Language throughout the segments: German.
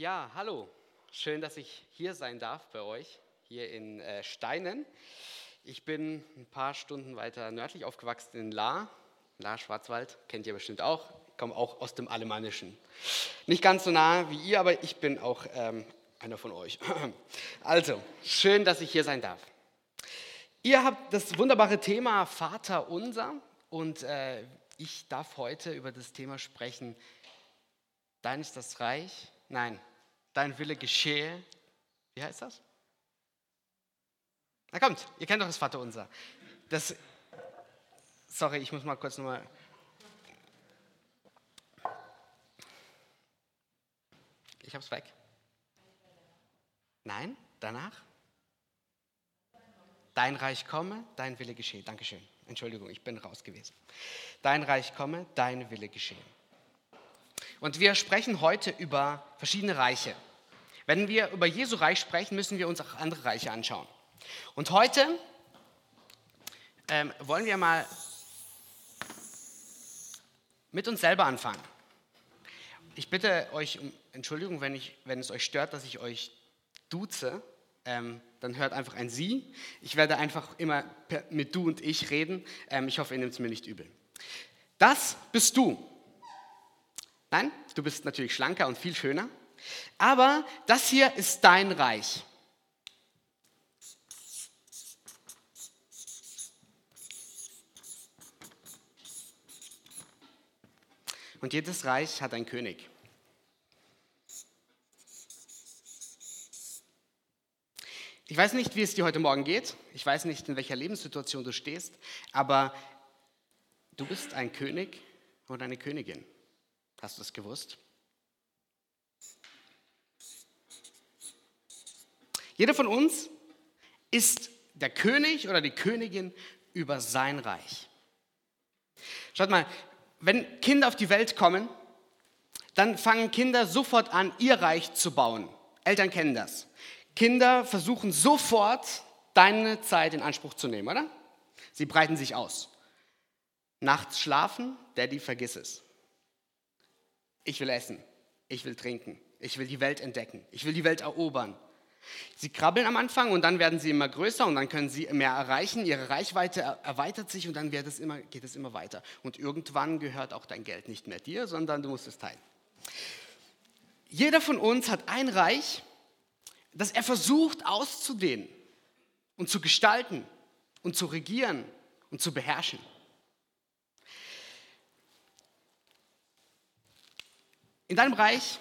Ja, hallo. Schön, dass ich hier sein darf bei euch, hier in äh, Steinen. Ich bin ein paar Stunden weiter nördlich aufgewachsen in La. La Schwarzwald, kennt ihr bestimmt auch. Ich komme auch aus dem Alemannischen. Nicht ganz so nah wie ihr, aber ich bin auch ähm, einer von euch. Also, schön, dass ich hier sein darf. Ihr habt das wunderbare Thema Vater unser und äh, ich darf heute über das Thema sprechen. Dein ist das Reich, Nein, dein Wille geschehe. Wie heißt das? Na kommt, ihr kennt doch das Vaterunser. Das, sorry, ich muss mal kurz nochmal. Ich hab's weg. Nein, danach? Dein Reich komme, dein Wille geschehe. Dankeschön. Entschuldigung, ich bin raus gewesen. Dein Reich komme, dein Wille geschehe. Und wir sprechen heute über verschiedene Reiche. Wenn wir über Jesu Reich sprechen, müssen wir uns auch andere Reiche anschauen. Und heute ähm, wollen wir mal mit uns selber anfangen. Ich bitte euch um Entschuldigung, wenn, ich, wenn es euch stört, dass ich euch duze. Ähm, dann hört einfach ein Sie. Ich werde einfach immer mit du und ich reden. Ähm, ich hoffe, ihr nehmt es mir nicht übel. Das bist du. Nein, du bist natürlich schlanker und viel schöner. Aber das hier ist dein Reich. Und jedes Reich hat einen König. Ich weiß nicht, wie es dir heute Morgen geht. Ich weiß nicht, in welcher Lebenssituation du stehst. Aber du bist ein König oder eine Königin. Hast du es gewusst? Jeder von uns ist der König oder die Königin über sein Reich. Schaut mal, wenn Kinder auf die Welt kommen, dann fangen Kinder sofort an, ihr Reich zu bauen. Eltern kennen das. Kinder versuchen sofort, deine Zeit in Anspruch zu nehmen, oder? Sie breiten sich aus. Nachts schlafen, Daddy, vergiss es. Ich will essen, ich will trinken, ich will die Welt entdecken, ich will die Welt erobern. Sie krabbeln am Anfang und dann werden sie immer größer und dann können sie mehr erreichen. Ihre Reichweite erweitert sich und dann es immer, geht es immer weiter. Und irgendwann gehört auch dein Geld nicht mehr dir, sondern du musst es teilen. Jeder von uns hat ein Reich, das er versucht auszudehnen und zu gestalten und zu regieren und zu beherrschen. In deinem Reich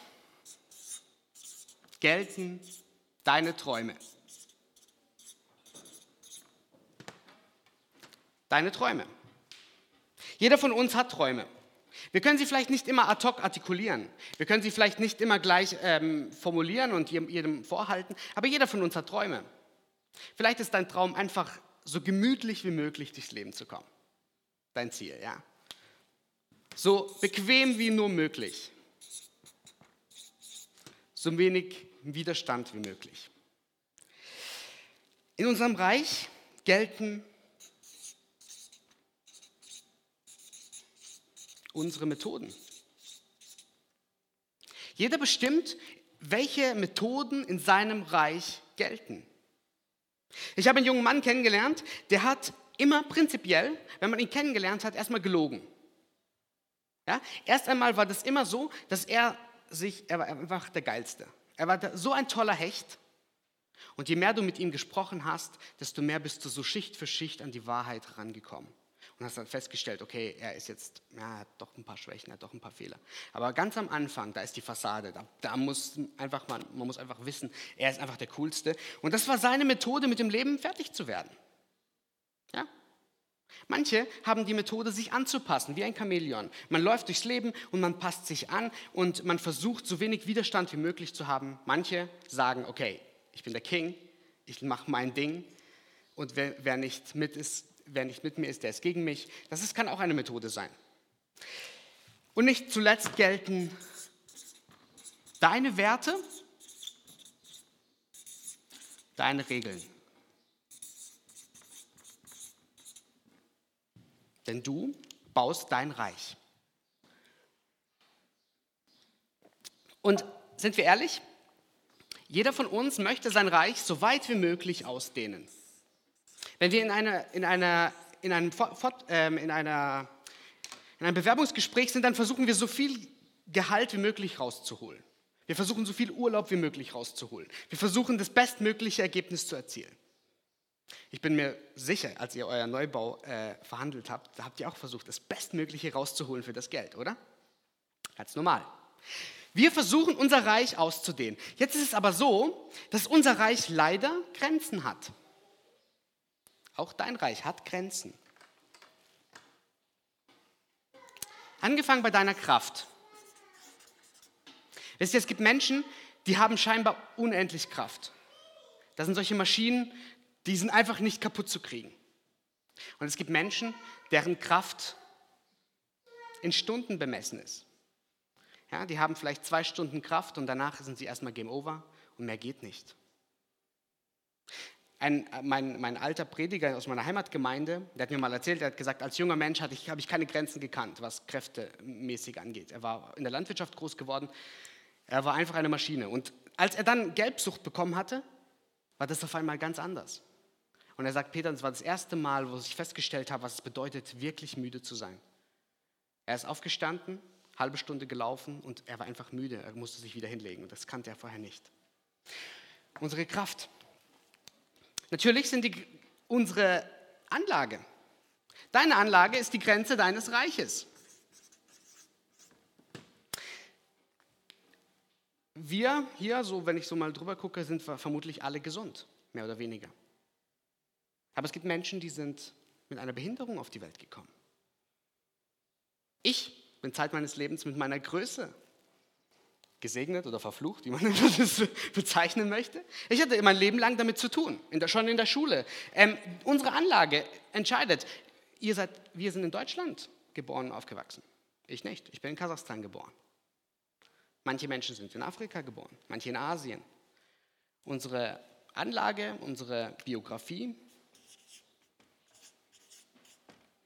gelten deine Träume. Deine Träume. Jeder von uns hat Träume. Wir können sie vielleicht nicht immer ad hoc artikulieren. Wir können sie vielleicht nicht immer gleich ähm, formulieren und jedem vorhalten. Aber jeder von uns hat Träume. Vielleicht ist dein Traum einfach so gemütlich wie möglich durchs Leben zu kommen. Dein Ziel, ja. So bequem wie nur möglich so wenig Widerstand wie möglich. In unserem Reich gelten unsere Methoden. Jeder bestimmt, welche Methoden in seinem Reich gelten. Ich habe einen jungen Mann kennengelernt, der hat immer prinzipiell, wenn man ihn kennengelernt hat, erstmal gelogen. Ja? Erst einmal war das immer so, dass er sich, er war einfach der Geilste. Er war so ein toller Hecht. Und je mehr du mit ihm gesprochen hast, desto mehr bist du so Schicht für Schicht an die Wahrheit rangekommen. Und hast dann festgestellt, okay, er ist jetzt, ja, er hat doch ein paar Schwächen, er hat doch ein paar Fehler. Aber ganz am Anfang, da ist die Fassade, da, da muss einfach man, man muss einfach wissen, er ist einfach der Coolste. Und das war seine Methode, mit dem Leben fertig zu werden. Ja? Manche haben die Methode, sich anzupassen, wie ein Chamäleon. Man läuft durchs Leben und man passt sich an und man versucht, so wenig Widerstand wie möglich zu haben. Manche sagen, okay, ich bin der King, ich mache mein Ding und wer, wer, nicht mit ist, wer nicht mit mir ist, der ist gegen mich. Das ist, kann auch eine Methode sein. Und nicht zuletzt gelten deine Werte, deine Regeln. Denn du baust dein Reich. Und sind wir ehrlich? Jeder von uns möchte sein Reich so weit wie möglich ausdehnen. Wenn wir in, einer, in, einer, in, einem, ähm, in, einer, in einem Bewerbungsgespräch sind, dann versuchen wir so viel Gehalt wie möglich rauszuholen. Wir versuchen so viel Urlaub wie möglich rauszuholen. Wir versuchen das bestmögliche Ergebnis zu erzielen. Ich bin mir sicher, als ihr euer Neubau äh, verhandelt habt, da habt ihr auch versucht, das Bestmögliche rauszuholen für das Geld, oder? Ganz normal. Wir versuchen, unser Reich auszudehnen. Jetzt ist es aber so, dass unser Reich leider Grenzen hat. Auch dein Reich hat Grenzen. Angefangen bei deiner Kraft. Wisst ihr, es gibt Menschen, die haben scheinbar unendlich Kraft. Das sind solche Maschinen, die sind einfach nicht kaputt zu kriegen. Und es gibt Menschen, deren Kraft in Stunden bemessen ist. Ja, die haben vielleicht zwei Stunden Kraft und danach sind sie erstmal Game Over und mehr geht nicht. Ein, mein, mein alter Prediger aus meiner Heimatgemeinde, der hat mir mal erzählt, der hat gesagt, als junger Mensch hatte ich, habe ich keine Grenzen gekannt, was kräftemäßig angeht. Er war in der Landwirtschaft groß geworden, er war einfach eine Maschine. Und als er dann Gelbsucht bekommen hatte, war das auf einmal ganz anders. Und er sagt, Peter, das war das erste Mal, wo ich festgestellt habe, was es bedeutet, wirklich müde zu sein. Er ist aufgestanden, halbe Stunde gelaufen und er war einfach müde. Er musste sich wieder hinlegen. Das kannte er vorher nicht. Unsere Kraft. Natürlich sind die unsere Anlage. Deine Anlage ist die Grenze deines Reiches. Wir hier, so wenn ich so mal drüber gucke, sind vermutlich alle gesund, mehr oder weniger. Aber es gibt Menschen, die sind mit einer Behinderung auf die Welt gekommen. Ich bin Zeit meines Lebens mit meiner Größe gesegnet oder verflucht, wie man das bezeichnen möchte. Ich hatte mein Leben lang damit zu tun, in der, schon in der Schule. Ähm, unsere Anlage entscheidet. Ihr seid, wir sind in Deutschland geboren und aufgewachsen. Ich nicht. Ich bin in Kasachstan geboren. Manche Menschen sind in Afrika geboren, manche in Asien. Unsere Anlage, unsere Biografie,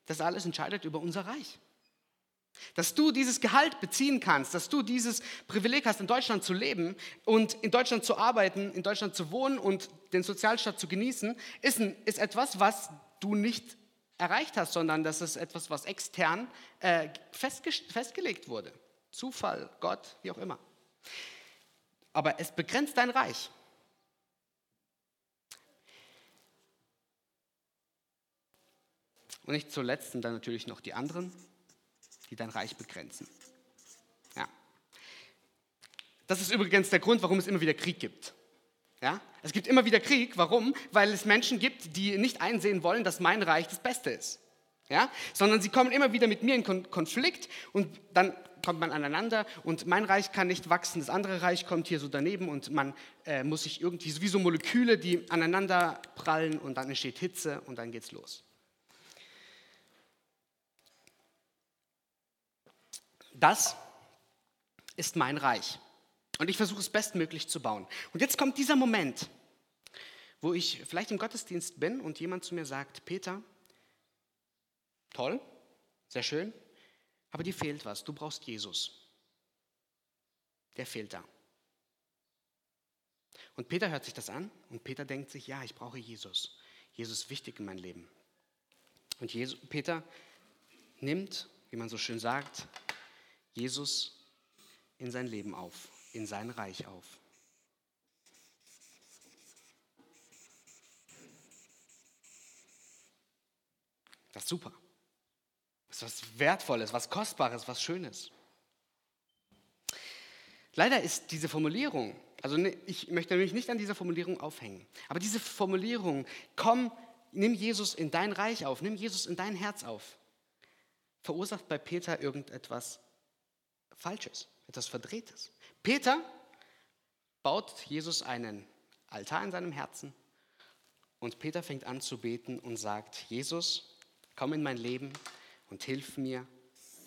das alles entscheidet über unser Reich. Dass du dieses Gehalt beziehen kannst, dass du dieses Privileg hast, in Deutschland zu leben und in Deutschland zu arbeiten, in Deutschland zu wohnen und den Sozialstaat zu genießen, ist, ein, ist etwas, was du nicht erreicht hast, sondern das ist etwas, was extern äh, festgelegt wurde. Zufall, Gott, wie auch immer. Aber es begrenzt dein Reich. Und nicht zuletzt sind dann natürlich noch die anderen, die dein Reich begrenzen. Ja. Das ist übrigens der Grund, warum es immer wieder Krieg gibt. Ja? Es gibt immer wieder Krieg. Warum? Weil es Menschen gibt, die nicht einsehen wollen, dass mein Reich das Beste ist. Ja? Sondern sie kommen immer wieder mit mir in Konflikt und dann kommt man aneinander und mein Reich kann nicht wachsen, das andere Reich kommt hier so daneben und man äh, muss sich irgendwie, wie so Moleküle, die aneinander prallen und dann entsteht Hitze und dann geht's los. Das ist mein Reich. Und ich versuche es bestmöglich zu bauen. Und jetzt kommt dieser Moment, wo ich vielleicht im Gottesdienst bin und jemand zu mir sagt, Peter, toll, sehr schön, aber dir fehlt was, du brauchst Jesus. Der fehlt da. Und Peter hört sich das an und Peter denkt sich, ja, ich brauche Jesus. Jesus ist wichtig in meinem Leben. Und Jesus, Peter nimmt, wie man so schön sagt, Jesus in sein Leben auf, in sein Reich auf. Das ist super. Das ist was Wertvolles, was Kostbares, was Schönes. Leider ist diese Formulierung, also ne, ich möchte mich nicht an dieser Formulierung aufhängen, aber diese Formulierung, komm, nimm Jesus in dein Reich auf, nimm Jesus in dein Herz auf, verursacht bei Peter irgendetwas Falsches, etwas Verdrehtes. Peter baut Jesus einen Altar in seinem Herzen und Peter fängt an zu beten und sagt, Jesus, komm in mein Leben und hilf mir,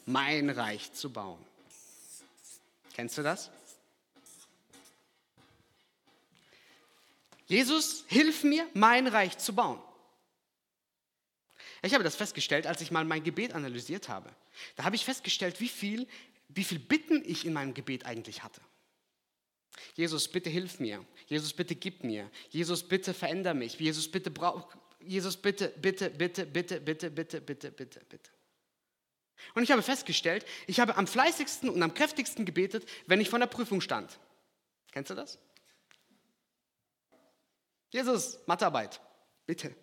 mein Reich zu bauen. Kennst du das? Jesus, hilf mir, mein Reich zu bauen. Ich habe das festgestellt, als ich mal mein Gebet analysiert habe. Da habe ich festgestellt, wie viel wie viel Bitten ich in meinem Gebet eigentlich hatte. Jesus, bitte hilf mir. Jesus, bitte gib mir. Jesus, bitte veränder mich. Jesus, bitte brauch, Jesus, bitte, bitte, bitte, bitte, bitte, bitte, bitte, bitte, bitte. Und ich habe festgestellt, ich habe am fleißigsten und am kräftigsten gebetet, wenn ich vor der Prüfung stand. Kennst du das? Jesus, Mathearbeit, bitte.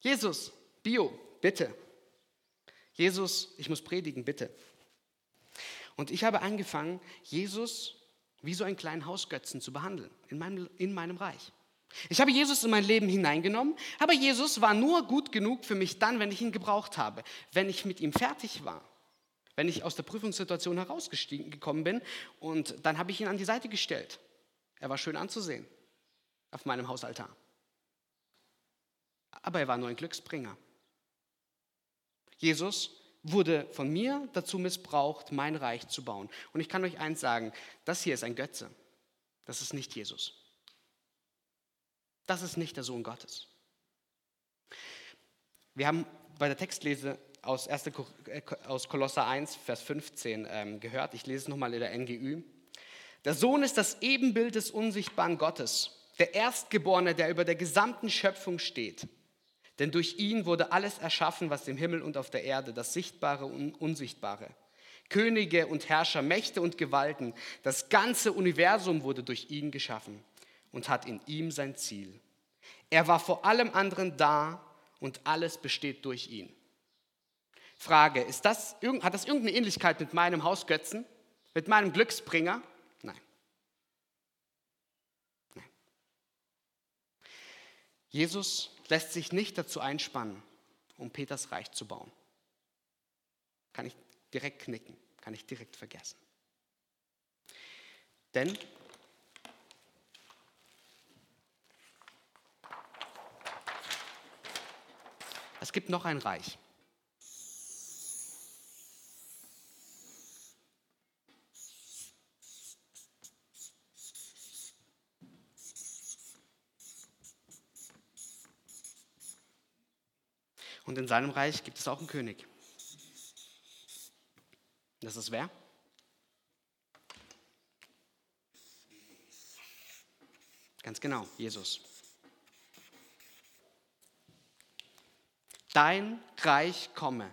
Jesus, Bio, bitte. Jesus, ich muss predigen, bitte. Und ich habe angefangen, Jesus wie so einen kleinen Hausgötzen zu behandeln in meinem, in meinem Reich. Ich habe Jesus in mein Leben hineingenommen, aber Jesus war nur gut genug für mich dann, wenn ich ihn gebraucht habe, wenn ich mit ihm fertig war, wenn ich aus der Prüfungssituation herausgekommen bin und dann habe ich ihn an die Seite gestellt. Er war schön anzusehen auf meinem Hausaltar. Aber er war nur ein Glücksbringer. Jesus wurde von mir dazu missbraucht, mein Reich zu bauen. Und ich kann euch eins sagen, das hier ist ein Götze. Das ist nicht Jesus. Das ist nicht der Sohn Gottes. Wir haben bei der Textlese aus, 1. Äh, aus Kolosser 1, Vers 15 ähm, gehört. Ich lese es nochmal in der NGÜ. Der Sohn ist das Ebenbild des unsichtbaren Gottes, der Erstgeborene, der über der gesamten Schöpfung steht. Denn durch ihn wurde alles erschaffen, was im Himmel und auf der Erde, das Sichtbare und Unsichtbare. Könige und Herrscher, Mächte und Gewalten, das ganze Universum wurde durch ihn geschaffen und hat in ihm sein Ziel. Er war vor allem anderen da und alles besteht durch ihn. Frage, ist das, hat das irgendeine Ähnlichkeit mit meinem Hausgötzen, mit meinem Glücksbringer? Nein. Nein. Jesus lässt sich nicht dazu einspannen, um Peters Reich zu bauen. Kann ich direkt knicken, kann ich direkt vergessen. Denn es gibt noch ein Reich. Und in seinem Reich gibt es auch einen König. Das ist wer? Ganz genau, Jesus. Dein Reich komme,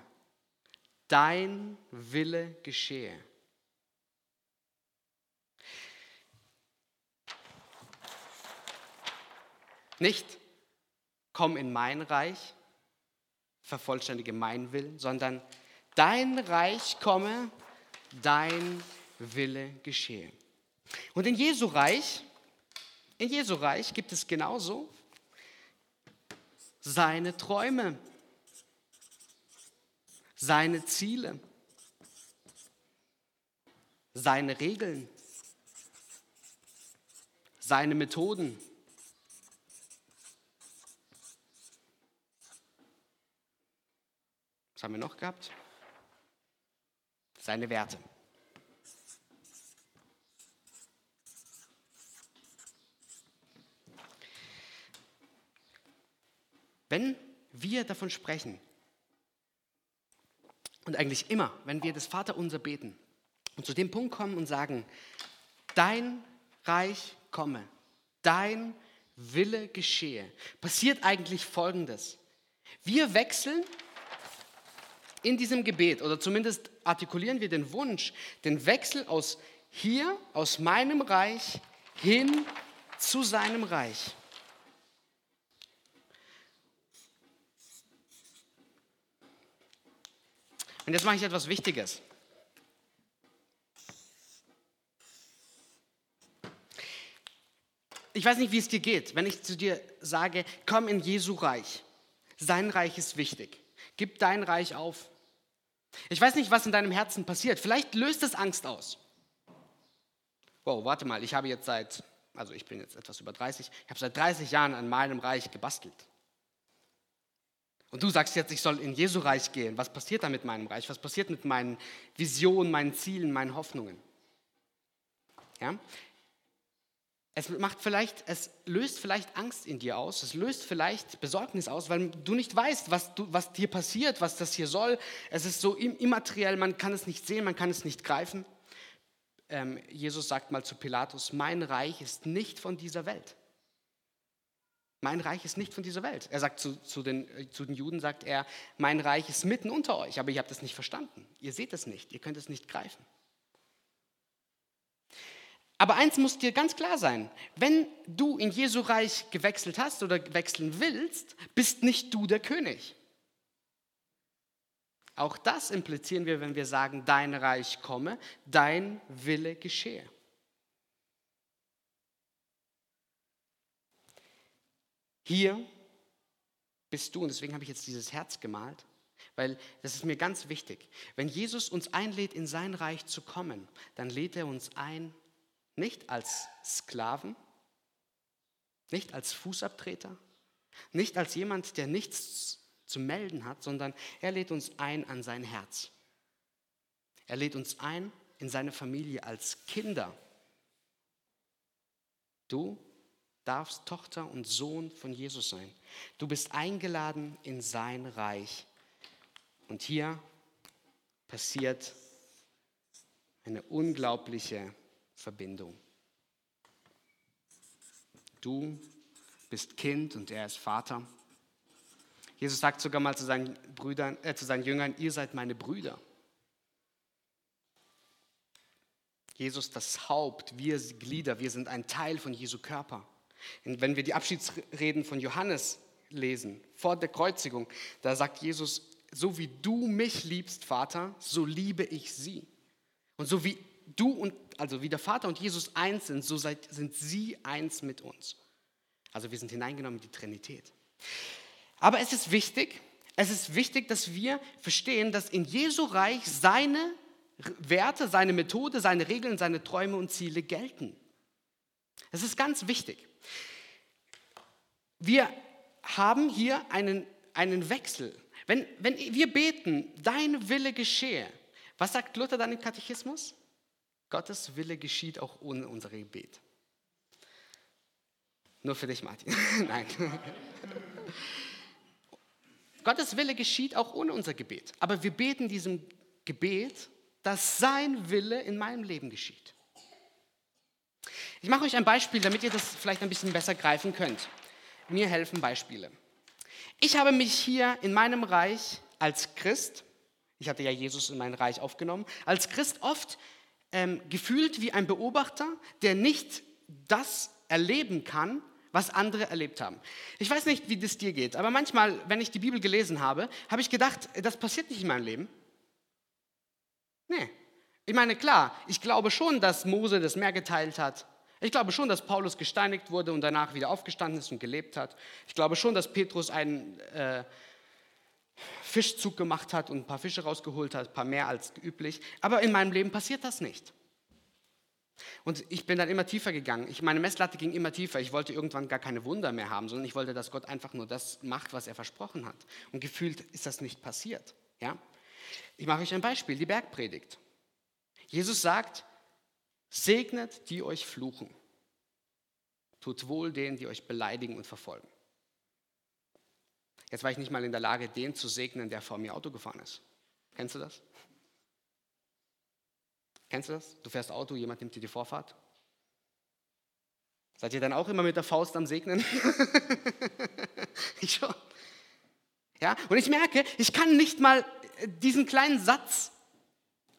dein Wille geschehe. Nicht, komm in mein Reich, vervollständige mein Willen, sondern dein Reich komme, dein Wille geschehe. Und in Jesu Reich, in Jesu Reich gibt es genauso seine Träume, seine Ziele, seine Regeln, seine Methoden, haben wir noch gehabt? Seine Werte. Wenn wir davon sprechen, und eigentlich immer, wenn wir das Vaterunser beten und zu dem Punkt kommen und sagen, dein Reich komme, dein Wille geschehe, passiert eigentlich Folgendes. Wir wechseln in diesem Gebet, oder zumindest artikulieren wir den Wunsch, den Wechsel aus hier, aus meinem Reich, hin zu seinem Reich. Und jetzt mache ich etwas Wichtiges. Ich weiß nicht, wie es dir geht, wenn ich zu dir sage, komm in Jesu Reich. Sein Reich ist wichtig. Gib dein Reich auf. Ich weiß nicht, was in deinem Herzen passiert. Vielleicht löst es Angst aus. Wow, warte mal, ich habe jetzt seit, also ich bin jetzt etwas über 30, ich habe seit 30 Jahren an meinem Reich gebastelt. Und du sagst jetzt, ich soll in Jesu Reich gehen. Was passiert da mit meinem Reich? Was passiert mit meinen Visionen, meinen Zielen, meinen Hoffnungen? Ja? Es macht vielleicht, es löst vielleicht Angst in dir aus, es löst vielleicht Besorgnis aus, weil du nicht weißt, was, du, was dir passiert, was das hier soll. Es ist so immateriell, man kann es nicht sehen, man kann es nicht greifen. ähm, Jesus sagt mal zu Pilatus, mein Reich ist nicht von dieser Welt. Mein Reich ist nicht von dieser Welt. Er sagt zu, zu, den, äh, zu den Juden, sagt er, mein Reich ist mitten unter euch, aber ihr habt es nicht verstanden. Ihr seht es nicht, ihr könnt es nicht greifen. Aber eins muss dir ganz klar sein, wenn du in Jesu Reich gewechselt hast oder wechseln willst, bist nicht du der König. Auch das implizieren wir, wenn wir sagen, dein Reich komme, dein Wille geschehe. Hier bist du, und deswegen habe ich jetzt dieses Herz gemalt, weil das ist mir ganz wichtig. Wenn Jesus uns einlädt, in sein Reich zu kommen, dann lädt er uns ein, nicht als Sklaven, nicht als Fußabtreter, nicht als jemand, der nichts zu melden hat, sondern er lädt uns ein an sein Herz. Er lädt uns ein in seine Familie als Kinder. Du darfst Tochter und Sohn von Jesus sein. Du bist eingeladen in sein Reich. Und hier passiert eine unglaubliche Verbindung. Du bist Kind und er ist Vater. Jesus sagt sogar mal zu seinen, Brüdern, äh, zu seinen Jüngern, ihr seid meine Brüder. Jesus das Haupt, wir Glieder, wir sind ein Teil von Jesu Körper. Und wenn wir die Abschiedsreden von Johannes lesen, vor der Kreuzigung, da sagt Jesus, so wie du mich liebst, Vater, so liebe ich sie. Und so wie du und, also wie der Vater und Jesus eins sind, so seid, sind sie eins mit uns. Also wir sind hineingenommen in die Trinität. Aber es ist wichtig, es ist wichtig, dass wir verstehen, dass in Jesu Reich seine Werte, seine Methode, seine Regeln, seine Träume und Ziele gelten. Das ist ganz wichtig. Wir haben hier einen, einen Wechsel. Wenn, wenn wir beten, dein Wille geschehe, was sagt Luther dann im Katechismus? Gottes Wille geschieht auch ohne unser Gebet. Nur für dich, Martin. Nein. Gottes Wille geschieht auch ohne unser Gebet. Aber wir beten diesem Gebet, dass sein Wille in meinem Leben geschieht. Ich mache euch ein Beispiel, damit ihr das vielleicht ein bisschen besser greifen könnt. Mir helfen Beispiele. Ich habe mich hier in meinem Reich als Christ, ich hatte ja Jesus in mein Reich aufgenommen, als Christ oft ähm, gefühlt wie ein Beobachter, der nicht das erleben kann, was andere erlebt haben. Ich weiß nicht, wie das dir geht, aber manchmal, wenn ich die Bibel gelesen habe, habe ich gedacht, das passiert nicht in meinem Leben. Nee. Ich meine, klar, ich glaube schon, dass Mose das Meer geteilt hat. Ich glaube schon, dass Paulus gesteinigt wurde und danach wieder aufgestanden ist und gelebt hat. Ich glaube schon, dass Petrus einen äh, Fischzug gemacht hat und ein paar Fische rausgeholt hat, ein paar mehr als üblich. Aber in meinem Leben passiert das nicht. Und ich bin dann immer tiefer gegangen. Ich, meine Messlatte ging immer tiefer. Ich wollte irgendwann gar keine Wunder mehr haben, sondern ich wollte, dass Gott einfach nur das macht, was er versprochen hat. Und gefühlt ist das nicht passiert. Ja? Ich mache euch ein Beispiel, die Bergpredigt. Jesus sagt, segnet die euch fluchen. Tut wohl denen, die euch beleidigen und verfolgen. Jetzt war ich nicht mal in der Lage, den zu segnen, der vor mir Auto gefahren ist. Kennst du das? Kennst du das? Du fährst Auto, jemand nimmt dir die Vorfahrt. Seid ihr dann auch immer mit der Faust am Segnen? ich schon. Ja, und ich merke, ich kann nicht mal diesen kleinen Satz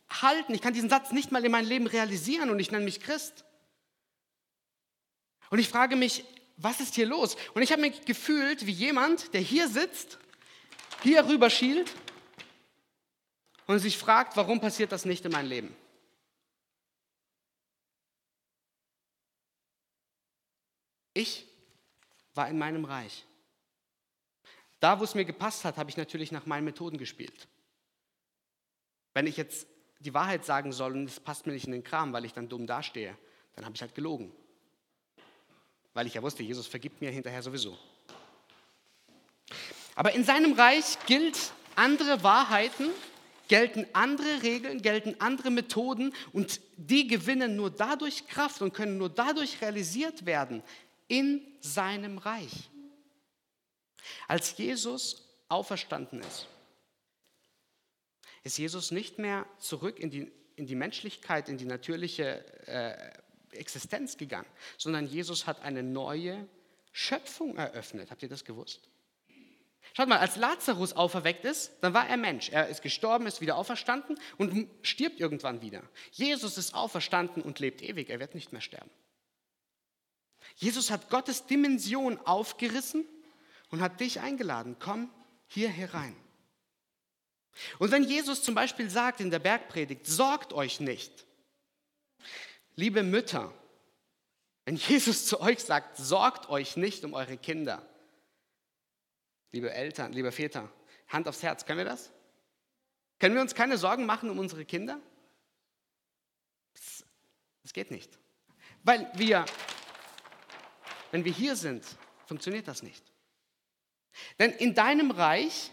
halten. Ich kann diesen Satz nicht mal in meinem Leben realisieren und ich nenne mich Christ. Und ich frage mich, was ist hier los? Und ich habe mich gefühlt wie jemand, der hier sitzt, hier rüber schielt und sich fragt, warum passiert das nicht in meinem Leben? Ich war in meinem Reich. Da, wo es mir gepasst hat, habe ich natürlich nach meinen Methoden gespielt. Wenn ich jetzt die Wahrheit sagen soll und es passt mir nicht in den Kram, weil ich dann dumm dastehe, dann habe ich halt gelogen. Weil ich ja wusste, Jesus vergibt mir hinterher sowieso. Aber in seinem Reich gilt andere Wahrheiten, gelten andere Regeln, gelten andere Methoden und die gewinnen nur dadurch Kraft und können nur dadurch realisiert werden in seinem Reich. Als Jesus auferstanden ist, ist Jesus nicht mehr zurück in die in die Menschlichkeit, in die natürliche äh, Existenz gegangen, sondern Jesus hat eine neue Schöpfung eröffnet. Habt ihr das gewusst? Schaut mal, als Lazarus auferweckt ist, dann war er Mensch. Er ist gestorben, ist wieder auferstanden und stirbt irgendwann wieder. Jesus ist auferstanden und lebt ewig. Er wird nicht mehr sterben. Jesus hat Gottes Dimension aufgerissen und hat dich eingeladen. Komm hier herein. Und wenn Jesus zum Beispiel sagt in der Bergpredigt, sorgt euch nicht, liebe Mütter, wenn Jesus zu euch sagt, sorgt euch nicht um eure Kinder, liebe Eltern, liebe Väter, Hand aufs Herz, können wir das? Können wir uns keine Sorgen machen um unsere Kinder? Das geht nicht. Weil wir, wenn wir hier sind, funktioniert das nicht. Denn in deinem Reich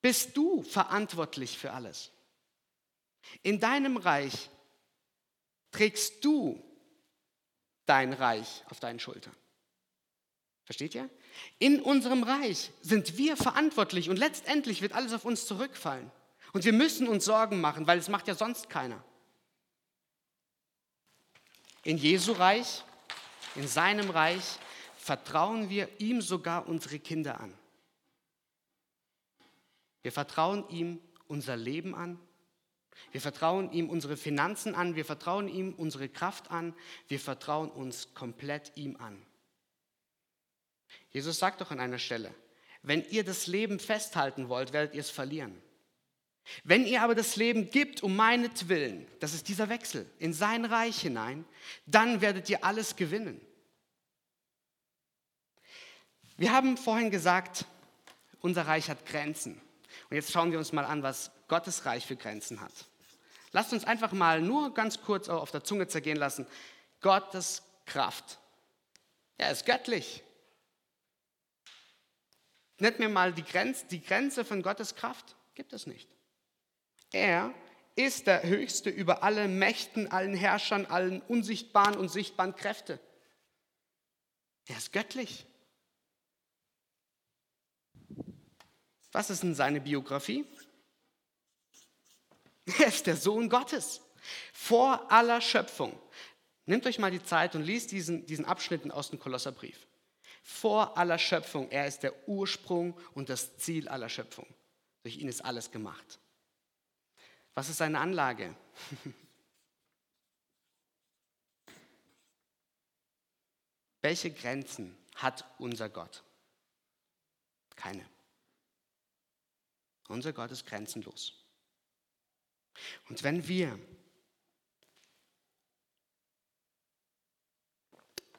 bist du verantwortlich für alles. In deinem Reich trägst du dein Reich auf deinen Schultern. Versteht ihr? In unserem Reich sind wir verantwortlich und letztendlich wird alles auf uns zurückfallen. Und wir müssen uns Sorgen machen, weil es macht ja sonst keiner. In Jesu Reich, in seinem Reich, vertrauen wir ihm sogar unsere Kinder an. Wir vertrauen ihm unser Leben an. Wir vertrauen ihm unsere Finanzen an. Wir vertrauen ihm unsere Kraft an. Wir vertrauen uns komplett ihm an. Jesus sagt doch an einer Stelle, wenn ihr das Leben festhalten wollt, werdet ihr es verlieren. Wenn ihr aber das Leben gibt um meinetwillen, das ist dieser Wechsel, in sein Reich hinein, dann werdet ihr alles gewinnen. Wir haben vorhin gesagt, unser Reich hat Grenzen. Und jetzt schauen wir uns mal an, was Gottes Reich für Grenzen hat. Lasst uns einfach mal nur ganz kurz auf der Zunge zergehen lassen. Gottes Kraft. Er ist göttlich. Nennt mir mal die Grenze, die Grenze von Gottes Kraft. Gibt es nicht. Er ist der Höchste über alle Mächten, allen Herrschern, allen unsichtbaren und sichtbaren Kräfte. Er ist göttlich. Was ist denn seine Biografie? Er ist der Sohn Gottes. Vor aller Schöpfung. Nehmt euch mal die Zeit und liest diesen, diesen Abschnitten aus dem Kolosserbrief. Vor aller Schöpfung. Er ist der Ursprung und das Ziel aller Schöpfung. Durch ihn ist alles gemacht. Was ist seine Anlage? Welche Grenzen hat unser Gott? Keine. Unser Gott ist grenzenlos. Und wenn wir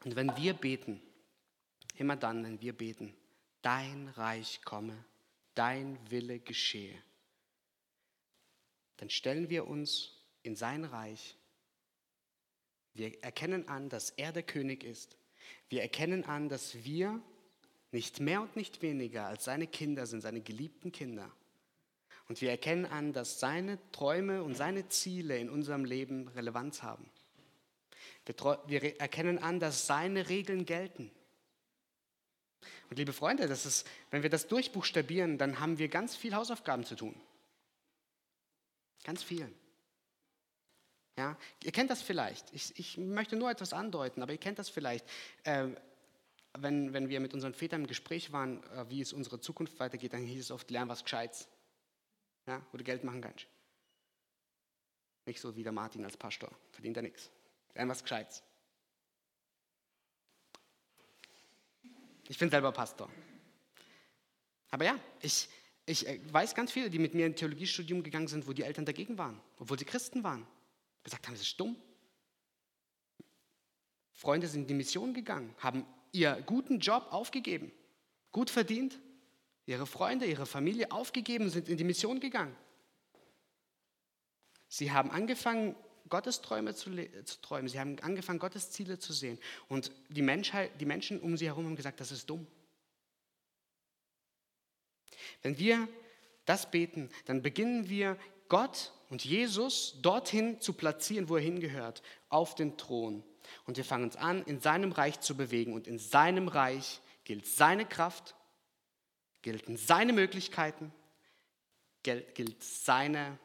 und wenn wir beten, immer dann, wenn wir beten, dein Reich komme, dein Wille geschehe, dann stellen wir uns in sein Reich. Wir erkennen an, dass er der König ist. Wir erkennen an, dass wir nicht mehr und nicht weniger als seine Kinder sind, seine geliebten Kinder. Und wir erkennen an, dass seine Träume und seine Ziele in unserem Leben Relevanz haben. Wir, erkennen an, dass seine Regeln gelten. Und liebe Freunde, das ist, wenn wir das durchbuchstabieren, dann haben wir ganz viel Hausaufgaben zu tun. Ganz viel. Ja, ihr kennt das vielleicht. Ich, ich möchte nur etwas andeuten, aber ihr kennt das vielleicht. Äh, wenn, wenn wir mit unseren Vätern im Gespräch waren, äh, wie es unsere Zukunft weitergeht, dann hieß es oft, lern was Gescheites ja, wo du Geld machen kannst. Nicht so wie der Martin als Pastor, verdient er nichts. Lern was Gescheites. Ich bin selber Pastor. Aber ja, ich, ich äh, weiß ganz viele, die mit mir in Theologiestudium gegangen sind, wo die Eltern dagegen waren, obwohl sie Christen waren. Gesagt haben, das ist dumm. Freunde sind in die Mission gegangen, haben ihr guten Job aufgegeben, gut verdient, ihre Freunde, ihre Familie aufgegeben, sind in die Mission gegangen. Sie haben angefangen, Gottes Träume zu, zu, träumen. Sie haben angefangen, Gottes Ziele zu sehen. Und die, Menschheit, die Menschen um sie herum haben gesagt, das ist dumm. Wenn wir das beten, dann beginnen wir Gott und Jesus dorthin zu platzieren, wo er hingehört, auf den Thron. Und wir fangen uns an, in seinem Reich zu bewegen. Und in seinem Reich gilt seine Kraft, gelten seine Möglichkeiten, gilt seine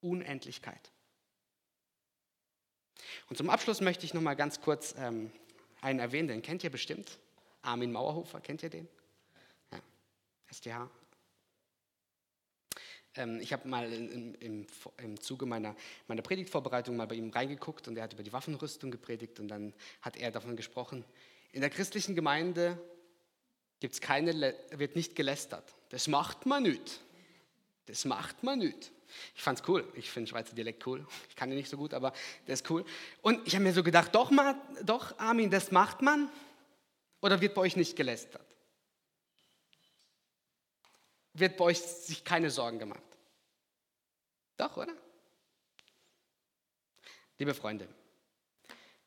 Unendlichkeit. Und zum Abschluss möchte ich noch mal ganz kurz ähm, einen erwähnen, den kennt ihr bestimmt. Armin Mauerhofer, kennt ihr den? Ja, SDH. Ähm, ich habe mal im, im, im Zuge meiner, meiner Predigtvorbereitung mal bei ihm reingeguckt und er hat über die Waffenrüstung gepredigt und dann hat er davon gesprochen, in der christlichen Gemeinde gibt's keine, wird nicht gelästert. Das macht man nicht. Das macht man nicht. Ich fand's cool. Ich finde Schweizer Dialekt cool. Ich kann ihn nicht so gut, aber der ist cool. Und ich habe mir so gedacht, doch, mal, doch, Armin, das macht man. Oder wird bei euch nicht gelästert? Wird bei euch sich keine Sorgen gemacht? Doch, oder? Liebe Freunde,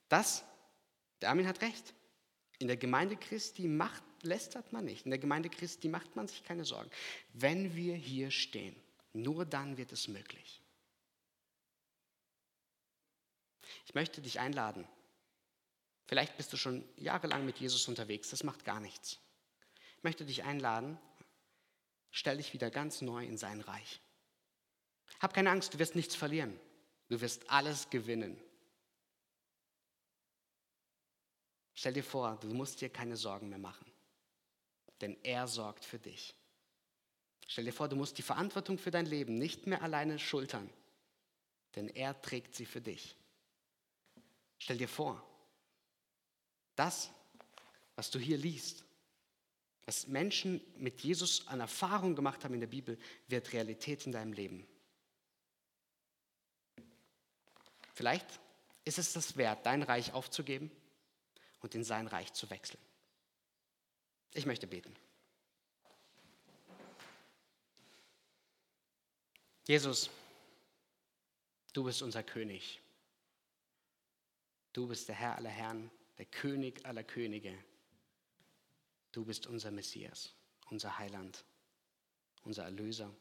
das, der Armin hat recht. In der Gemeinde Christi macht, lästert man nicht. In der Gemeinde Christi macht man sich keine Sorgen. Wenn wir hier stehen, nur dann wird es möglich. Ich möchte dich einladen. Vielleicht bist du schon jahrelang mit Jesus unterwegs, das macht gar nichts. Ich möchte dich einladen, stell dich wieder ganz neu in sein Reich. Hab keine Angst, du wirst nichts verlieren. Du wirst alles gewinnen. Stell dir vor, du musst dir keine Sorgen mehr machen, denn er sorgt für dich. Stell dir vor, du musst die Verantwortung für dein Leben nicht mehr alleine schultern, denn er trägt sie für dich. Stell dir vor, das, was du hier liest, was Menschen mit Jesus an Erfahrung gemacht haben in der Bibel, wird Realität in deinem Leben. Vielleicht ist es das wert, dein Reich aufzugeben und in sein Reich zu wechseln. Ich möchte beten. Jesus, du bist unser König. Du bist der Herr aller Herren, der König aller Könige. Du bist unser Messias, unser Heiland, unser Erlöser.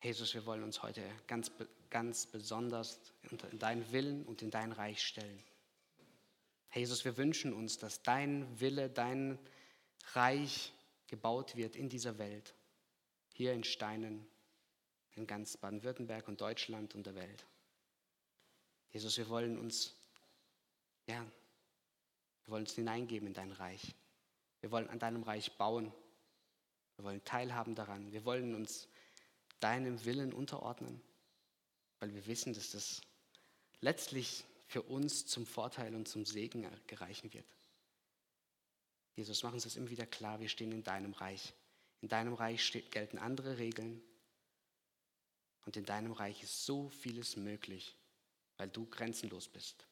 Jesus, wir wollen uns heute ganz, ganz besonders in deinen Willen und in dein Reich stellen. Jesus, wir wünschen uns, dass dein Wille, dein Reich gebaut wird in dieser Welt, hier in Steinen, in ganz Baden-Württemberg und Deutschland und der Welt. Jesus, wir wollen uns, ja, wir wollen uns hineingeben in dein Reich. Wir wollen an deinem Reich bauen. Wir wollen teilhaben daran. Wir wollen uns deinem Willen unterordnen, weil wir wissen, dass das letztlich für uns zum Vorteil und zum Segen gereichen wird. Jesus, mach uns das immer wieder klar, wir stehen in deinem Reich. In deinem Reich gelten andere Regeln und in deinem Reich ist so vieles möglich, weil du grenzenlos bist.